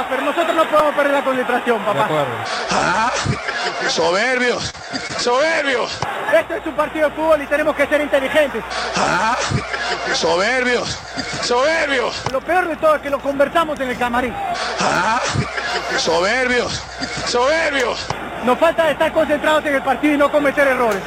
Ah, pero nosotros no podemos perder la concentración, papá. Ah, soberbio, soberbio. Esto es un partido de fútbol y tenemos que ser inteligentes. Ah, soberbio, soberbio. Lo peor de todo es que lo conversamos en el camarín. Ah, soberbio, soberbio. Nos falta estar concentrados en el partido y no cometer errores.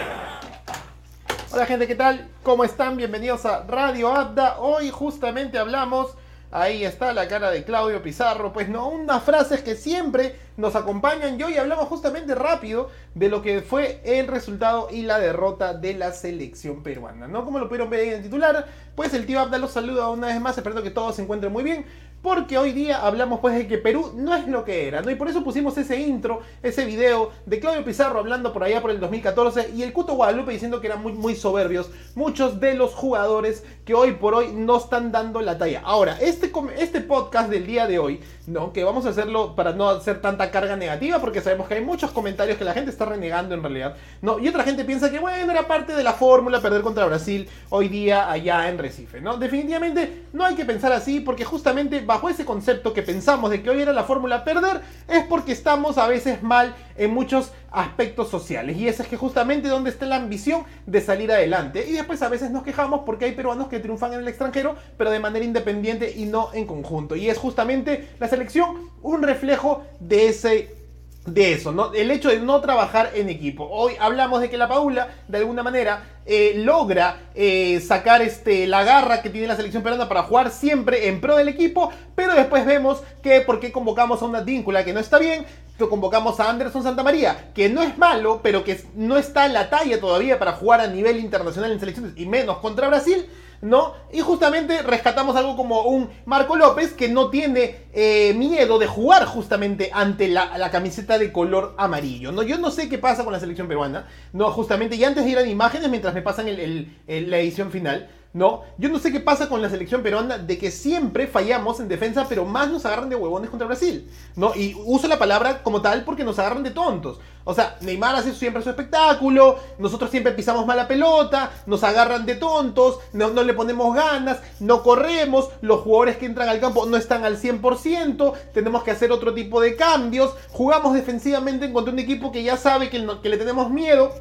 Hola gente, ¿qué tal? ¿Cómo están? Bienvenidos a Radio Abda. Hoy justamente hablamos, ahí está la cara de Claudio Pizarro, pues no, unas frases que siempre nos acompañan. Y hablamos justamente rápido de lo que fue el resultado y la derrota de la selección peruana, ¿no? Como lo pudieron ver en el titular, pues el tío Abda los saluda una vez más, espero que todos se encuentren muy bien porque hoy día hablamos pues de que Perú no es lo que era, ¿no? Y por eso pusimos ese intro, ese video de Claudio Pizarro hablando por allá por el 2014 y el Cuto Guadalupe diciendo que eran muy, muy soberbios muchos de los jugadores que hoy por hoy no están dando la talla. Ahora, este, este podcast del día de hoy, ¿no? Que vamos a hacerlo para no hacer tanta carga negativa porque sabemos que hay muchos comentarios que la gente está renegando en realidad, ¿no? Y otra gente piensa que, bueno, era parte de la fórmula perder contra Brasil hoy día allá en Recife, ¿no? Definitivamente no hay que pensar así porque justamente bajo ese concepto que pensamos de que hoy era la fórmula perder, es porque estamos a veces mal en muchos aspectos sociales. Y ese es que justamente donde está la ambición de salir adelante. Y después a veces nos quejamos porque hay peruanos que triunfan en el extranjero, pero de manera independiente y no en conjunto. Y es justamente la selección un reflejo de ese de eso, ¿no? El hecho de no trabajar en equipo. Hoy hablamos de que la Paula, de alguna manera, eh, logra eh, sacar este, la garra que tiene la selección peruana para jugar siempre en pro del equipo, pero después vemos que por qué convocamos a una víncula que no está bien, que convocamos a Anderson Santamaría, que no es malo, pero que no está en la talla todavía para jugar a nivel internacional en selecciones y menos contra Brasil. ¿No? Y justamente rescatamos algo como un Marco López que no tiene eh, miedo de jugar justamente ante la, camiseta de color amarillo, ¿no? Yo no sé qué pasa con la selección peruana, ¿no? Justamente, y antes de ir a imágenes, mientras me pasan la edición final, ¿no? Yo no sé qué pasa con la selección peruana de que siempre fallamos en defensa, pero más nos agarran de huevones contra Brasil, ¿no? Y uso la palabra como tal porque nos agarran de tontos. O sea, Neymar hace siempre su espectáculo, nosotros siempre pisamos mala pelota, nos agarran de tontos, no, no le ponemos ganas, no corremos, los jugadores que entran al campo no están al 100%, tenemos que hacer otro tipo de cambios, jugamos defensivamente contra un equipo que ya sabe que, que le tenemos miedo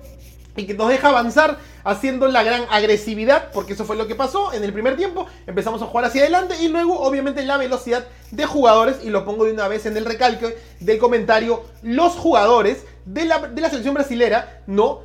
y que nos deja avanzar haciendo la gran agresividad, porque eso fue lo que pasó en el primer tiempo, empezamos a jugar hacia adelante y luego obviamente la velocidad de jugadores, y lo pongo de una vez en el recalque del comentario, los jugadores de la, de la selección brasilera, no,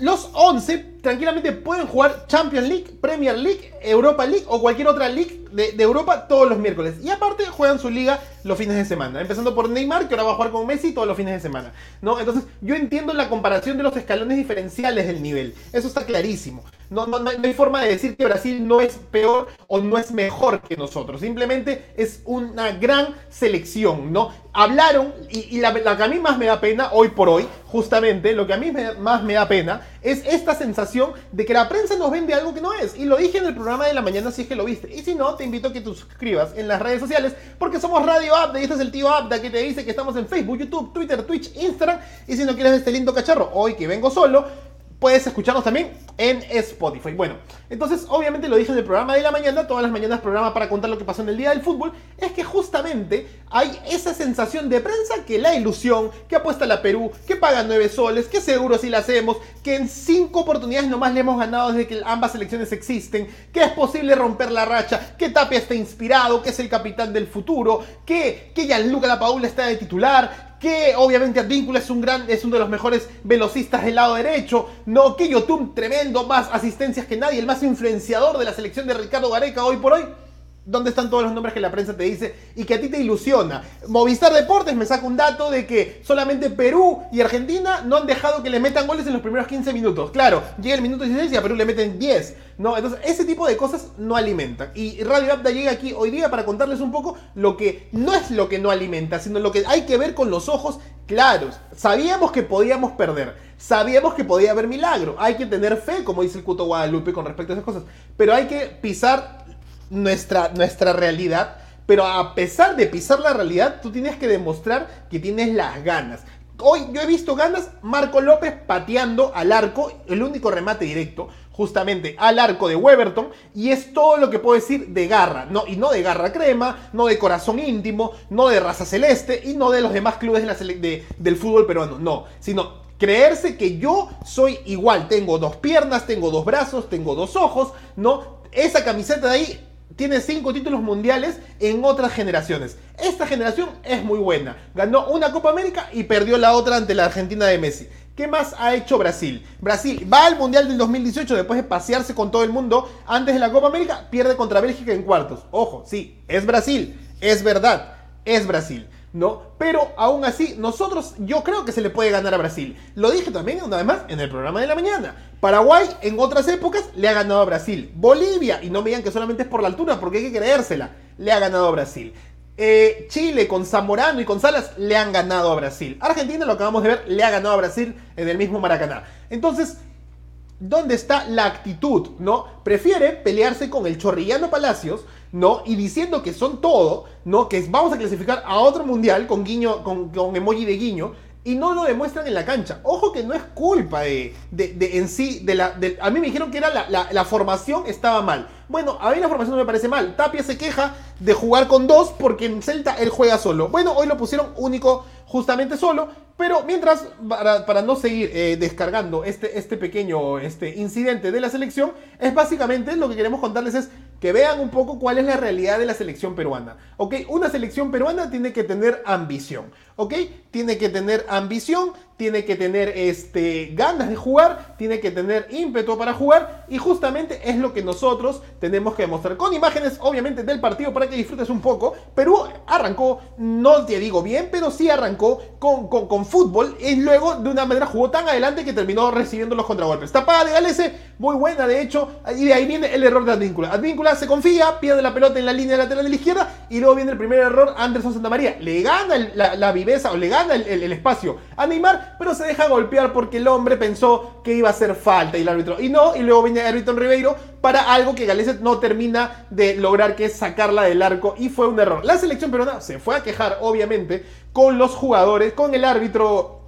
los 11 tranquilamente pueden jugar Champions League, Premier League, Europa League o cualquier otra league de, Europa todos los miércoles. Y aparte juegan su liga los fines de semana. Empezando por Neymar, que ahora va a jugar con Messi todos los fines de semana. ¿no? Entonces, yo entiendo la comparación de los escalones diferenciales del nivel. Eso está clarísimo. No, no, no, hay forma de decir que Brasil no es peor o no es mejor que nosotros. Simplemente es una gran selección, ¿no? Hablaron, y, la, que a mí más me da pena, hoy por hoy, justamente, lo que a mí más me da pena, es esta sensación de que la prensa nos vende algo que no es. Y lo dije en el programa de la mañana si es que lo viste. Y si no, te invito a que te suscribas en las redes sociales, porque somos Radio Abda y este es el tío Abda que te dice que estamos en Facebook, YouTube, Twitter, Twitch, Instagram. Y si no quieres este lindo cacharro, hoy que vengo solo, puedes escucharnos también en Spotify. Bueno, entonces obviamente lo dije en el programa de la mañana, todas las mañanas programa para contar lo que pasó en el día del fútbol, es que justamente hay esa sensación de prensa que la ilusión, que apuesta la Perú, que paga 9 soles, que seguro si la hacemos, que en 5 oportunidades nomás le hemos ganado desde que ambas selecciones existen, que es posible romper la racha, que Tapia está inspirado, que es el capitán del futuro, que, que Gianluca Paula está de titular, que obviamente Advíncula es un gran, es uno de los mejores velocistas del lado derecho, no que Yotun tremendo, más asistencias que nadie, el más influenciador de la selección de Ricardo Gareca hoy por hoy. ¿Dónde están todos los nombres que la prensa te dice y que a ti te ilusiona? Movistar Deportes me saca un dato de que solamente Perú y Argentina no han dejado que le metan goles en los primeros 15 minutos. Claro, llega el minuto 16 y a Perú le meten 10. ¿no? Entonces, ese tipo de cosas no alimentan. Y Radio Abda llega aquí hoy día para contarles un poco lo que no es lo que no alimenta, sino lo que hay que ver con los ojos claros. Sabíamos que podíamos perder. Sabíamos que podía haber milagro. Hay que tener fe, como dice el Cuto Guadalupe con respecto a esas cosas. Pero hay que pisar nuestra, nuestra realidad. Pero a pesar de pisar la realidad, tú tienes que demostrar que tienes las ganas. Hoy yo he visto ganas, Marco López pateando al arco, el único remate directo, justamente al arco de Weberton y es todo lo que puedo decir de garra, no, y no de garra crema, no de corazón íntimo, no de raza celeste y no de los demás clubes del fútbol peruano, no, sino creerse que yo soy igual, tengo dos piernas, tengo dos brazos, tengo dos ojos, ¿no? Esa camiseta de ahí tiene cinco títulos mundiales en otras generaciones. Esta generación es muy buena. Ganó una Copa América y perdió la otra ante la Argentina de Messi. ¿Qué más ha hecho Brasil? Brasil va al Mundial del 2018 después de pasearse con todo el mundo antes de la Copa América, pierde contra Bélgica en cuartos. Ojo, sí, es Brasil, es verdad, es Brasil. ¿No? Pero aún así, nosotros, yo creo que se le puede ganar a Brasil. Lo dije también una vez más en el programa de la mañana. Paraguay en otras épocas le ha ganado a Brasil. Bolivia, y no me digan que solamente es por la altura, porque hay que creérsela, le ha ganado a Brasil. Eh, Chile con Zamorano y con Salas le han ganado a Brasil. Argentina, lo acabamos de ver, le ha ganado a Brasil en el mismo Maracaná. Entonces, ¿dónde está la actitud? ¿No? Prefiere pelearse con el Chorrillano Palacios ¿no? Y diciendo que son todo, ¿no? Que vamos a clasificar a otro mundial con guiño, con, emoji de guiño, y no lo demuestran en la cancha. Ojo que no es culpa de, de, en sí, de la, a mí me dijeron que era la, la, formación estaba mal. Bueno, a mí la formación no me parece mal. Tapia se queja de jugar con dos porque en Celta él juega solo. Bueno, hoy lo pusieron único justamente solo, pero mientras, para, no seguir eh, descargando este, este pequeño este incidente de la selección, es básicamente lo que queremos contarles es que vean un poco cuál es la realidad de la selección peruana. ¿Ok? Una selección peruana tiene que tener ambición. ¿Ok? Tiene que tener ambición, tiene que tener este, ganas de jugar, tiene que tener ímpetu para jugar y justamente es lo que nosotros tenemos que demostrar con imágenes obviamente del partido para que disfrutes un poco. Perú arrancó, no te digo bien, pero sí arrancó con, con, fútbol y luego de una manera jugó tan adelante que terminó recibiendo los contragolpes. Tapada de Galese, muy buena de hecho, y de ahí viene el error de Advíncula. Advíncula se confía, pierde la pelota en la línea lateral de la izquierda y luego viene el primer error, Anderson Santamaría. Le gana la, viveza o le gana el espacio a Neymar pero se deja golpear porque el hombre pensó que iba a hacer falta y el árbitro. Y no, y luego viene Ayrton Ribeiro para algo que Galeset no termina de lograr, que es sacarla del arco, y fue un error. La selección peruana se fue a quejar, obviamente, con los jugadores, con el árbitro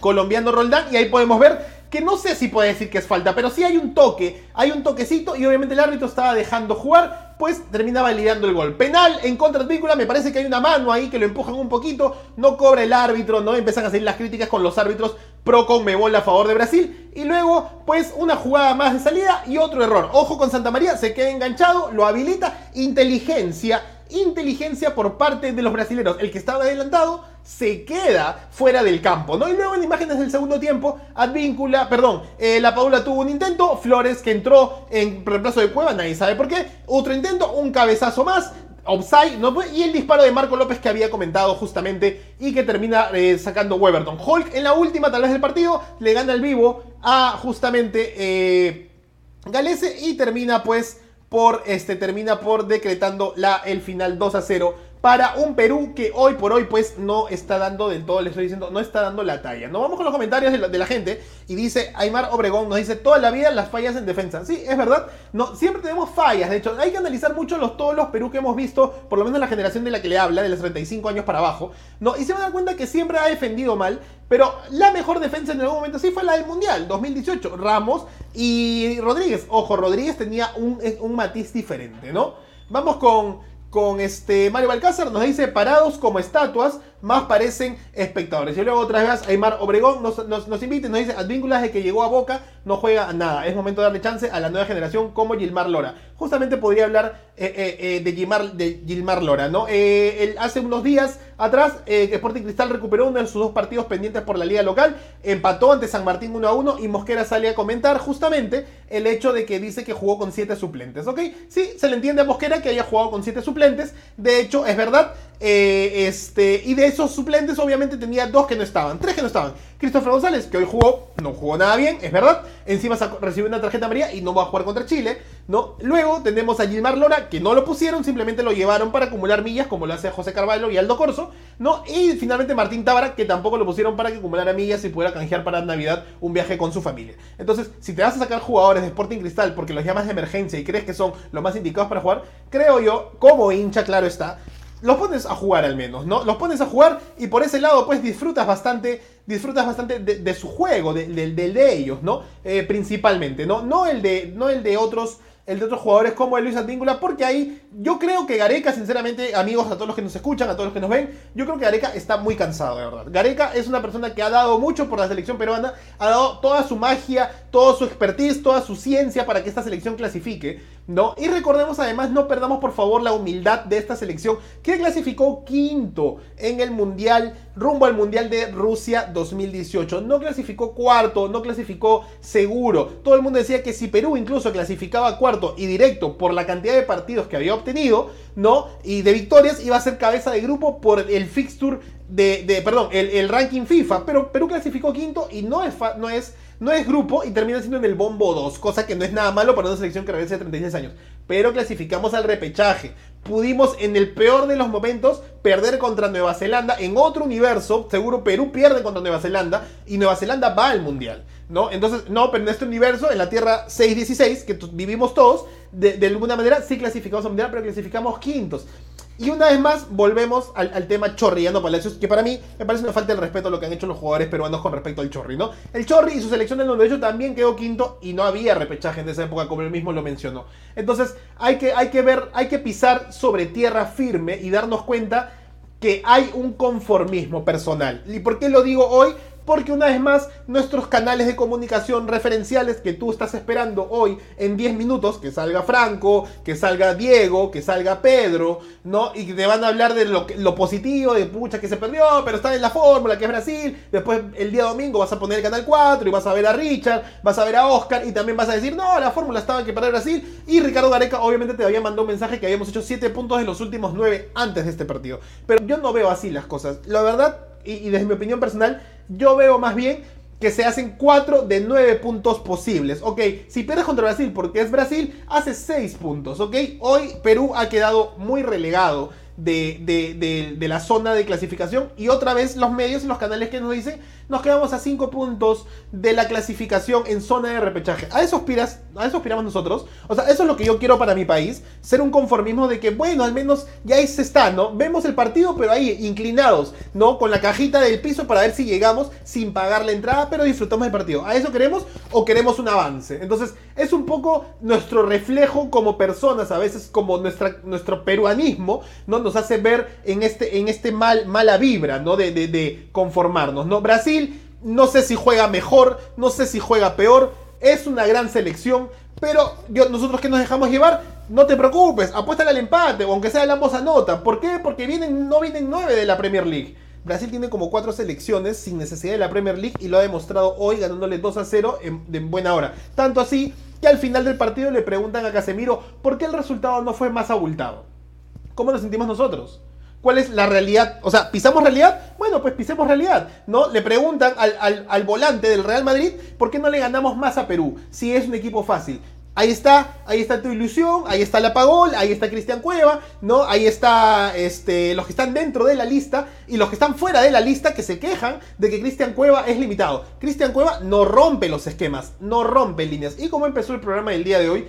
colombiano Roldán, y ahí podemos ver que no sé si puede decir que es falta, pero sí hay un toque, hay un toquecito, y obviamente el árbitro estaba dejando jugar pues termina validando el gol. Penal en contra de Víncula, me parece que hay una mano ahí que lo empujan un poquito, no cobra el árbitro, ¿no? Empiezan a salir las críticas con los árbitros pro Conmebol a favor de Brasil. Y luego, pues una jugada más de salida y otro error. Ojo con Santa María, se queda enganchado, lo habilita, inteligencia inteligencia por parte de los brasileños. El que estaba adelantado se queda fuera del campo, ¿no? Y luego en imágenes del segundo tiempo, Advíncula, perdón, eh, la Paula tuvo un intento, Flores que entró en reemplazo de Cueva, nadie sabe por qué, otro intento, un cabezazo más, offside, y el disparo de Marco López que había comentado justamente y que termina eh, sacando Weberton. Hulk en la última tal vez del partido le gana el vivo a justamente eh, Galese y termina pues por este termina por decretando la el final 2 a 0 para un Perú que hoy por hoy pues no está dando del todo, le estoy diciendo, no está dando la talla. No vamos con los comentarios de la, gente y dice Aymar Obregón, nos dice toda la vida las fallas en defensa. Sí, es verdad, no, siempre tenemos fallas, de hecho hay que analizar mucho los, todos los Perú que hemos visto, por lo menos la generación de la que le habla, de los 35 años para abajo, ¿no? y se van a dar cuenta que siempre ha defendido mal, pero la mejor defensa en algún momento sí fue la del Mundial, 2018, Ramos y Rodríguez. Ojo, Rodríguez tenía un, un matiz diferente, ¿no? Vamos con con este Mario Balcázar, nos dice parados como estatuas, más parecen espectadores. Y luego otra vez Aymar Obregón nos, nos, invita y nos dice, Advínculas de que llegó a Boca, no juega nada. Es momento de darle chance a la nueva generación como Gilmar Lora. Justamente podría hablar eh, eh, eh, de, Gilmar, de Gilmar Lora, ¿no? hace unos días atrás, Sporting Cristal recuperó uno de sus dos partidos pendientes por la liga local, empató ante San Martín 1 a 1 y Mosquera sale a comentar justamente el hecho de que dice que jugó con siete suplentes, ¿ok? Sí, se le entiende a Mosquera que haya jugado con siete suplentes, de hecho, es verdad, este, y de esos suplentes obviamente tenía dos que no estaban, tres que no estaban. Christopher González, que hoy jugó, no jugó nada bien, es verdad. Encima recibió una tarjeta amarilla y no va a jugar contra Chile, ¿no? Luego tenemos a Gilmar Lora, que no lo pusieron, simplemente lo llevaron para acumular millas, como lo hace José Carvalho y Aldo Corso, ¿no? Y finalmente Martín Tábara, que tampoco lo pusieron para que acumulara millas y pudiera canjear para Navidad un viaje con su familia. Entonces, si te vas a sacar jugadores de Sporting Cristal porque los llamas de emergencia y crees que son los más indicados para jugar, creo yo, como hincha, claro está, los pones a jugar al menos, ¿no? Los pones a jugar y por ese lado pues disfrutas bastante, disfrutas bastante de, su juego, del de, ellos, ¿no? Eh, principalmente, ¿no? No el de, no el de otros el de otros jugadores como el Luis Advíncula, porque ahí yo creo que Gareca, sinceramente, amigos, a todos los que nos escuchan, a todos los que nos ven, yo creo que Gareca está muy cansado, de verdad. Gareca es una persona que ha dado mucho por la selección peruana, ha dado toda su magia, toda su expertise, toda su ciencia para que esta selección clasifique, ¿no? Y recordemos además, no perdamos por favor la humildad de esta selección que clasificó quinto en el Mundial, rumbo al Mundial de Rusia 2018. No clasificó cuarto, no clasificó seguro. Todo el mundo decía que si Perú incluso clasificaba cuarto, y directo por la cantidad de partidos que había obtenido, ¿no? Y de victorias iba a ser cabeza de grupo por el fixture de, de perdón, el, ranking FIFA, pero Perú clasificó quinto y no es, no es no es grupo y termina siendo en el bombo 2, cosa que no es nada malo para una selección que regresa de 36 años. Pero clasificamos al repechaje. Pudimos en el peor de los momentos perder contra Nueva Zelanda. En otro universo, seguro Perú pierde contra Nueva Zelanda y Nueva Zelanda va al Mundial. ¿no? Entonces, no, pero en este universo, en la Tierra 616, que vivimos todos, de, alguna manera sí clasificamos al Mundial, pero clasificamos quintos. Y una vez más, volvemos al, tema Chorrillano Palacios, que para mí me parece una falta de respeto a lo que han hecho los jugadores peruanos con respecto al Chorri, ¿no? El Chorri y su selección del 98 también quedó quinto y no había repechaje en esa época, como él mismo lo mencionó. Entonces, hay que, hay que ver, hay que pisar sobre tierra firme y darnos cuenta que hay un conformismo personal. ¿Y por qué lo digo hoy? Porque una vez más nuestros canales de comunicación referenciales que tú estás esperando hoy en 10 minutos, que salga Franco, que salga Diego, que salga Pedro, ¿no? Y te van a hablar de lo, positivo, de pucha que se perdió, pero está en la fórmula, que es Brasil. Después el día domingo vas a poner el canal 4 y vas a ver a Richard, vas a ver a Oscar y también vas a decir, no, la fórmula estaba que perder Brasil. Y Ricardo Gareca obviamente te había mandado un mensaje que habíamos hecho 7 puntos en los últimos 9 antes de este partido. Pero yo no veo así las cosas. La verdad, y, desde mi opinión personal, yo veo más bien que se hacen 4 de 9 puntos posibles. Ok, si pierdes contra Brasil porque es Brasil, hace 6 puntos. Ok, hoy Perú ha quedado muy relegado de, de, la zona de clasificación. Y otra vez los medios y los canales que nos dicen, nos quedamos a 5 puntos de la clasificación en zona de repechaje. A eso, aspiras, a eso aspiramos nosotros. O sea, eso es lo que yo quiero para mi país. Ser un conformismo de que, bueno, al menos ya ahí se está, ¿no? Vemos el partido, pero ahí, inclinados, ¿no? Con la cajita del piso para ver si llegamos sin pagar la entrada, pero disfrutamos del partido. ¿A eso queremos o queremos un avance? Entonces, es un poco nuestro reflejo como personas, a veces como nuestra, nuestro peruanismo, ¿no? nos hace ver en este, en este mal, mala vibra, ¿no? De, de, conformarnos, ¿no? Brasil, no sé si juega mejor, no sé si juega peor, es una gran selección, pero yo, nosotros que nos dejamos llevar, no te preocupes, apuesta al empate, aunque sea el ambos anotan. ¿Por qué? Porque vienen, no vienen nueve de la Premier League. Brasil tiene como cuatro selecciones sin necesidad de la Premier League y lo ha demostrado hoy ganándole 2 a 0 en, en buena hora. Tanto así que al final del partido le preguntan a Casemiro por qué el resultado no fue más abultado. ¿Cómo nos sentimos nosotros? ¿Cuál es la realidad? O sea, ¿pisamos realidad? Bueno, pues pisemos realidad, ¿no? Le preguntan al, al, volante del Real Madrid por qué no le ganamos más a Perú, si es un equipo fácil. Ahí está, ahí está tu ilusión, ahí está la Pagol, ahí está Cristian Cueva, ¿no? Ahí está este, los que están dentro de la lista y los que están fuera de la lista que se quejan de que Cristian Cueva es limitado. Cristian Cueva no rompe los esquemas, no rompe líneas. Y como empezó el programa del día de hoy,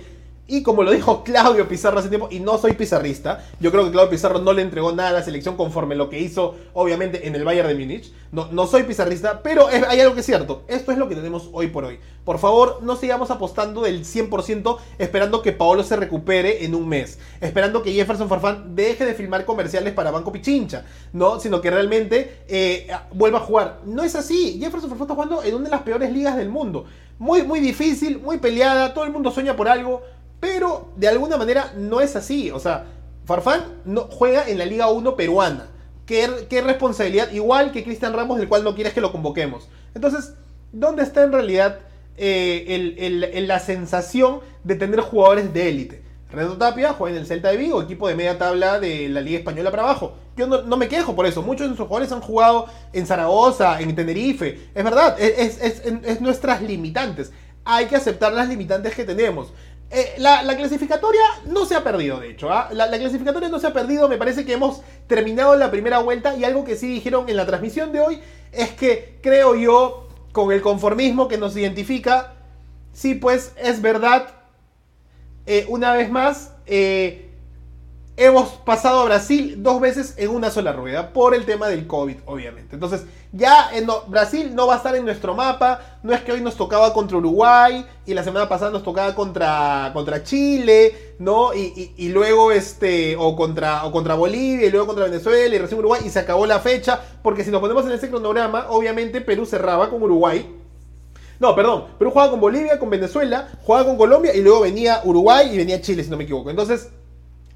y como lo dijo Claudio Pizarro hace tiempo, y no soy pizarrista, yo creo que Claudio Pizarro no le entregó nada a la selección conforme lo que hizo, obviamente, en el Bayern de Múnich. No, no soy pizarrista, pero hay algo que es cierto. Esto es lo que tenemos hoy por hoy. Por favor, no sigamos apostando del 100% esperando que Paolo se recupere en un mes. Esperando que Jefferson Farfán deje de filmar comerciales para Banco Pichincha. No, sino que realmente eh, vuelva a jugar. No es así. Jefferson Farfán está jugando en una de las peores ligas del mundo. Muy, muy difícil, muy peleada. Todo el mundo sueña por algo pero de alguna manera no es así. O sea, Farfán no, juega en la Liga 1 peruana. ¿Qué, qué responsabilidad? Igual que Cristian Ramos, del cual no quieres que lo convoquemos. Entonces, ¿dónde está en realidad eh, la sensación de tener jugadores de élite? Renato Tapia juega en el Celta de Vigo, equipo de media tabla de la Liga Española para abajo. Yo no, me quejo por eso. Muchos de nuestros jugadores han jugado en Zaragoza, en Tenerife. Es verdad, es, es nuestras limitantes. Hay que aceptar las limitantes que tenemos. Eh, la, clasificatoria no se ha perdido, de hecho. ¿ah? La, clasificatoria no se ha perdido. Me parece que hemos terminado la primera vuelta. Y algo que sí dijeron en la transmisión de hoy es que creo yo, con el conformismo que nos identifica, sí, pues es verdad. Eh, una vez más, eh, hemos pasado a Brasil dos veces en una sola rueda por el tema del COVID, obviamente. Entonces, ya Brasil no va a estar en nuestro mapa. No es que hoy nos tocaba contra Uruguay y la semana pasada nos tocaba contra, contra Chile, ¿no? Y, luego este, o contra, o contra Bolivia y luego contra Venezuela y recién Uruguay y se acabó la fecha. Porque si nos ponemos en ese cronograma, obviamente Perú cerraba con Uruguay. No, perdón, Perú jugaba con Bolivia, con Venezuela, jugaba con Colombia y luego venía Uruguay y venía Chile, si no me equivoco. Entonces,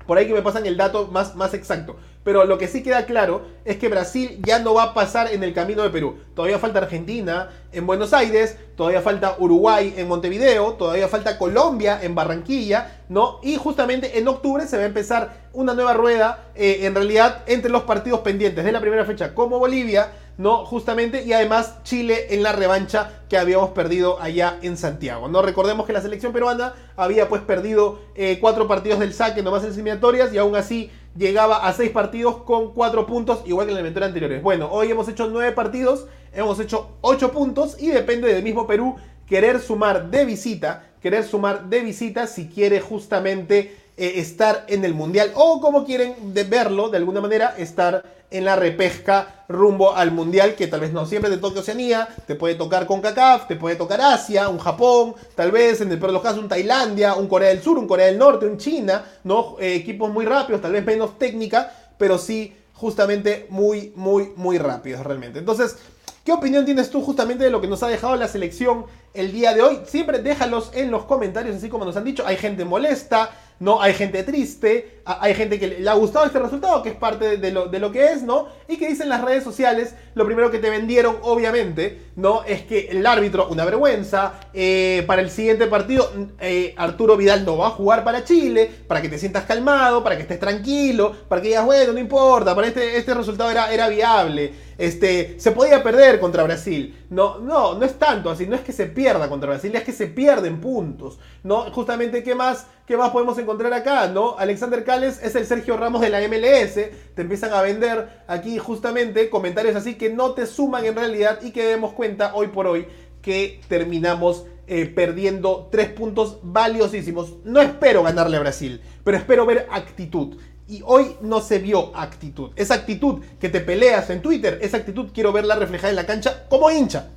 por ahí que me pasan el dato más, más exacto. Pero lo que sí queda claro es que Brasil ya no va a pasar en el camino de Perú. Todavía falta Argentina en Buenos Aires, todavía falta Uruguay en Montevideo, todavía falta Colombia en Barranquilla, ¿no? Y justamente en octubre se va a empezar una nueva rueda, eh, en realidad, entre los partidos pendientes de la primera fecha como Bolivia ¿no? Justamente, y además Chile en la revancha que habíamos perdido allá en Santiago, ¿no? Recordemos que la selección peruana había pues perdido eh, cuatro partidos del saque nomás en eliminatorias y aún así llegaba a seis partidos con cuatro puntos, igual que en la inventoria anteriores. Bueno, hoy hemos hecho nueve partidos, hemos hecho ocho puntos y depende del mismo Perú querer sumar de visita, querer sumar de visita si quiere justamente eh, estar en el Mundial o como quieren verlo de alguna manera, estar en la repesca rumbo al mundial, que tal vez no siempre te toque Oceanía, te puede tocar con CACAF, te puede tocar Asia, un Japón, tal vez en el peor de los casos un Tailandia, un Corea del Sur, un Corea del Norte, un China, ¿no? Eh, equipos muy rápidos, tal vez menos técnica, pero sí justamente muy, muy, muy rápidos realmente. Entonces, ¿qué opinión tienes tú justamente de lo que nos ha dejado la selección el día de hoy? Siempre déjalos en los comentarios, así como nos han dicho, hay gente molesta, ¿no? Hay gente triste, hay gente que le ha gustado este resultado, que es parte de lo, de lo que es, ¿no? Y que dicen las redes sociales, lo primero que te vendieron, obviamente, ¿no? Es que el árbitro, una vergüenza, eh, para el siguiente partido, eh, Arturo Vidal no va a jugar para Chile, para que te sientas calmado, para que estés tranquilo, para que digas, bueno, no importa, para este, este resultado era, era viable. Este, se podía perder contra Brasil. No, no, no es tanto así, no es que se pierda contra Brasil, es que se pierden puntos. ¿no? Justamente, ¿qué más, qué más podemos encontrar acá? ¿no? Alexander Cales es el Sergio Ramos de la MLS. Te empiezan a vender aquí justamente comentarios así que no te suman en realidad y que demos cuenta hoy por hoy que terminamos eh, perdiendo tres puntos valiosísimos. No espero ganarle a Brasil, pero espero ver actitud. Y hoy no se vio actitud. Esa actitud que te peleas en Twitter, esa actitud quiero verla reflejada en la cancha como hincha.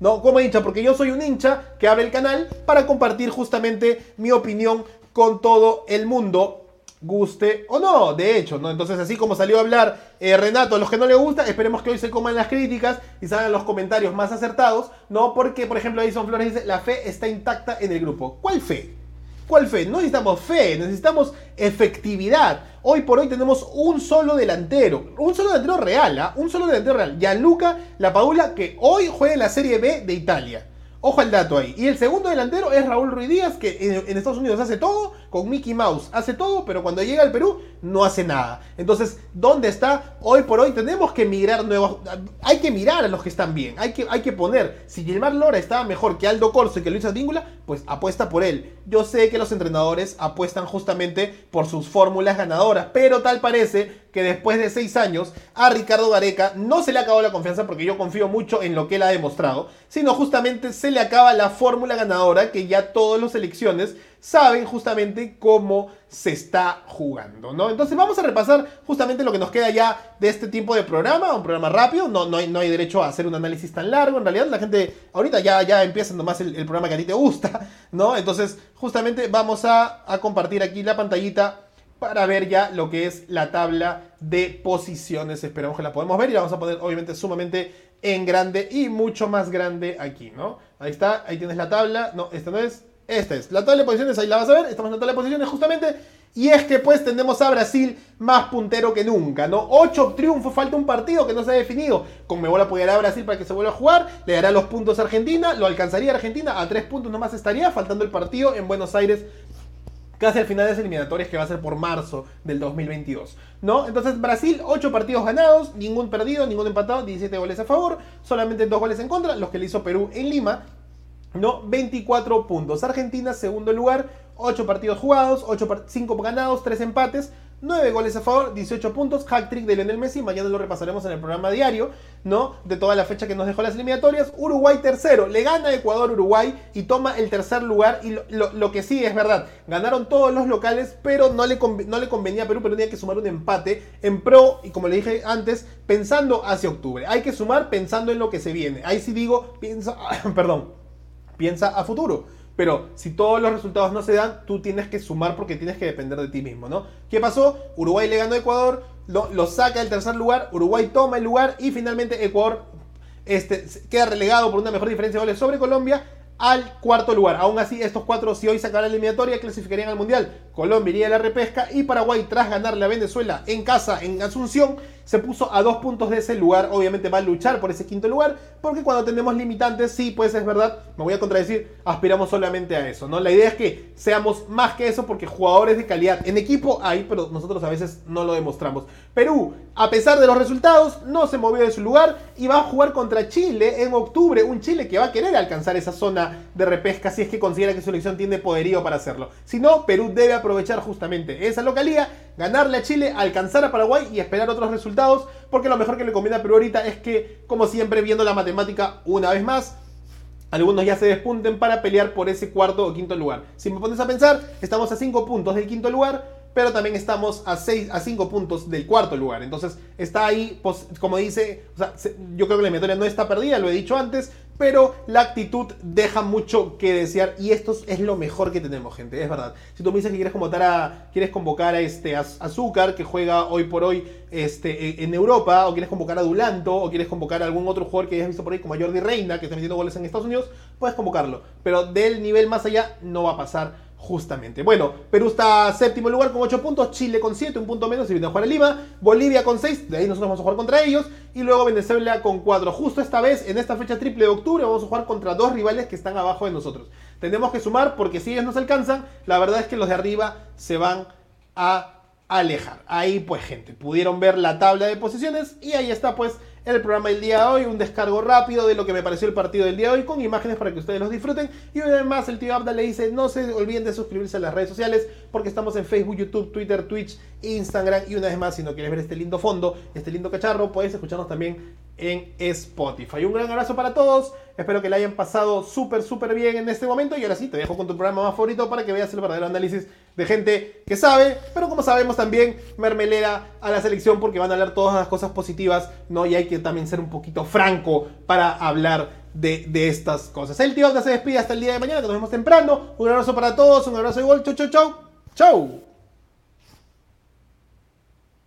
No, como hincha, porque yo soy un hincha que abre el canal para compartir justamente mi opinión con todo el mundo, guste o no, de hecho, ¿no? Entonces, así como salió a hablar eh, Renato a los que no le gusta, esperemos que hoy se coman las críticas y salgan los comentarios más acertados, ¿no? Porque, por ejemplo, Edison Flores dice, la fe está intacta en el grupo. ¿Cuál fe? ¿Cuál fe? No necesitamos fe, necesitamos efectividad. Hoy por hoy tenemos un solo delantero, un solo delantero real, ¿ah? un solo delantero real. Gianluca Paula que hoy juega en la Serie B de Italia. Ojo al dato ahí. Y el segundo delantero es Raúl Ruiz Díaz, que en, Estados Unidos hace todo, con Mickey Mouse hace todo, pero cuando llega al Perú no hace nada. Entonces, ¿dónde está? Hoy por hoy tenemos que mirar nuevos... Hay que mirar a los que están bien. Hay que, hay que poner, si Gilmar Lora estaba mejor que Aldo Corso y que Luis Advíncula, pues apuesta por él. Yo sé que los entrenadores apuestan justamente por sus fórmulas ganadoras, pero tal parece que después de seis años a Ricardo Gareca no se le acabó la confianza porque yo confío mucho en lo que él ha demostrado, sino justamente se le acaba la fórmula ganadora que ya todas las selecciones saben justamente cómo se está jugando, ¿no? Entonces vamos a repasar justamente lo que nos queda ya de este tipo de programa, un programa rápido, no, no, hay, no hay derecho a hacer un análisis tan largo, en realidad la gente ahorita ya, ya empieza nomás el, programa que a ti te gusta, ¿no? Entonces justamente vamos a, a compartir aquí la pantallita para ver ya lo que es la tabla de posiciones. Esperamos que la podemos ver y la vamos a poner obviamente sumamente en grande y mucho más grande aquí, ¿no? Ahí está, ahí tienes la tabla. No, esta no es, esta es. La tabla de posiciones, ahí la vas a ver. Estamos en la tabla de posiciones justamente. Y es que pues tenemos a Brasil más puntero que nunca, ¿no? Ocho triunfos, falta un partido que no se ha definido. Con Mebola apoyará a Brasil para que se vuelva a jugar, le dará los puntos a Argentina, lo alcanzaría Argentina, a tres puntos nomás estaría, faltando el partido en Buenos Aires casi al final de las eliminatorias que va a ser por marzo del 2022. ¿No? Entonces Brasil, 8 partidos ganados, ningún perdido, ningún empatado, 17 goles a favor, solamente 2 goles en contra, los que le hizo Perú en Lima. ¿No? 24 puntos. Argentina, segundo lugar, 8 partidos jugados, 8 5 ganados, 3 empates, 9 goles a favor, 18 puntos, hack trick de Lionel Messi, mañana lo repasaremos en el programa diario, ¿no? De toda la fecha que nos dejó las eliminatorias. Uruguay tercero, le gana Ecuador Uruguay y toma el tercer lugar y lo, que sí es verdad, ganaron todos los locales, pero no le, no le convenía a Perú, Perú tenía que sumar un empate en pro y como le dije antes, pensando hacia octubre. Hay que sumar pensando en lo que se viene. Ahí sí digo, piensa, perdón, piensa a futuro. Pero si todos los resultados no se dan, tú tienes que sumar porque tienes que depender de ti mismo, ¿no? ¿Qué pasó? Uruguay le ganó a Ecuador, lo, saca del tercer lugar, Uruguay toma el lugar y finalmente Ecuador este, queda relegado por una mejor diferencia de goles sobre Colombia al cuarto lugar. Aún así, estos cuatro, si hoy sacan la eliminatoria, clasificarían al Mundial. Colombia iría a la repesca y Paraguay, tras ganarle a Venezuela en casa, en Asunción, se puso a dos puntos de ese lugar. Obviamente va a luchar por ese quinto lugar, porque cuando tenemos limitantes, sí, pues es verdad, me voy a contradecir, aspiramos solamente a eso, ¿no? La idea es que seamos más que eso, porque jugadores de calidad en equipo hay, pero nosotros a veces no lo demostramos. Perú, a pesar de los resultados, no se movió de su lugar y va a jugar contra Chile en octubre. Un Chile que va a querer alcanzar esa zona de repesca si es que considera que su elección tiene poderío para hacerlo. Si no, Perú debe aprovechar justamente esa localía, ganarle a Chile, alcanzar a Paraguay y esperar otros resultados porque lo mejor que le conviene a Perú ahorita es que, como siempre, viendo la matemática una vez más, algunos ya se despunten para pelear por ese cuarto o quinto lugar. Si me pones a pensar, estamos a 5 puntos del quinto lugar, pero también estamos a 6 a 5 puntos del cuarto lugar. Entonces, está ahí, pues, como dice, yo creo que la eliminatoria no está perdida, lo he dicho antes, pero la actitud deja mucho que desear y esto es lo mejor que tenemos, gente, es verdad. Si tú me dices que quieres convocar a, quieres convocar a este Azúcar, que juega hoy por hoy este, e, en Europa, o quieres convocar a Dulanto, o quieres convocar a algún otro jugador que hayas visto por ahí como a Jordi Reina, que está metiendo goles en Estados Unidos, puedes convocarlo. Pero del nivel más allá no va a pasar Justamente. Bueno, Perú está séptimo lugar con 8 puntos, Chile con 7, un punto menos y viene a jugar a Lima, Bolivia con 6, de ahí nosotros vamos a jugar contra ellos, y luego Venezuela con 4. Justo esta vez, en esta fecha triple de octubre, vamos a jugar contra dos rivales que están abajo de nosotros. Tenemos que sumar porque si ellos nos alcanzan, la verdad es que los de arriba se van a alejar. Ahí pues gente, pudieron ver la tabla de posiciones y ahí está pues el programa del día de hoy, un descargo rápido de lo que me pareció el partido del día de hoy con imágenes para que ustedes los disfruten. Y además el tío Abda le dice, no se olviden de suscribirse a las redes sociales porque estamos en Facebook, YouTube, Twitter, Twitch, Instagram y una vez más, si no quieres ver este lindo fondo, este lindo cacharro, puedes escucharnos también en Spotify. Un gran abrazo para todos. Espero que le hayan pasado súper, súper bien en este momento. Y ahora sí, te dejo con tu programa más favorito para que veas el verdadero análisis de gente que sabe, pero como sabemos también, mermelera a la selección porque van a hablar todas las cosas positivas, ¿no? Y hay que también ser un poquito franco para hablar de, estas cosas. El tío se despide hasta el día de mañana, que nos vemos temprano. Un abrazo para todos, un abrazo de gol. Chau, chau, chau. Chau.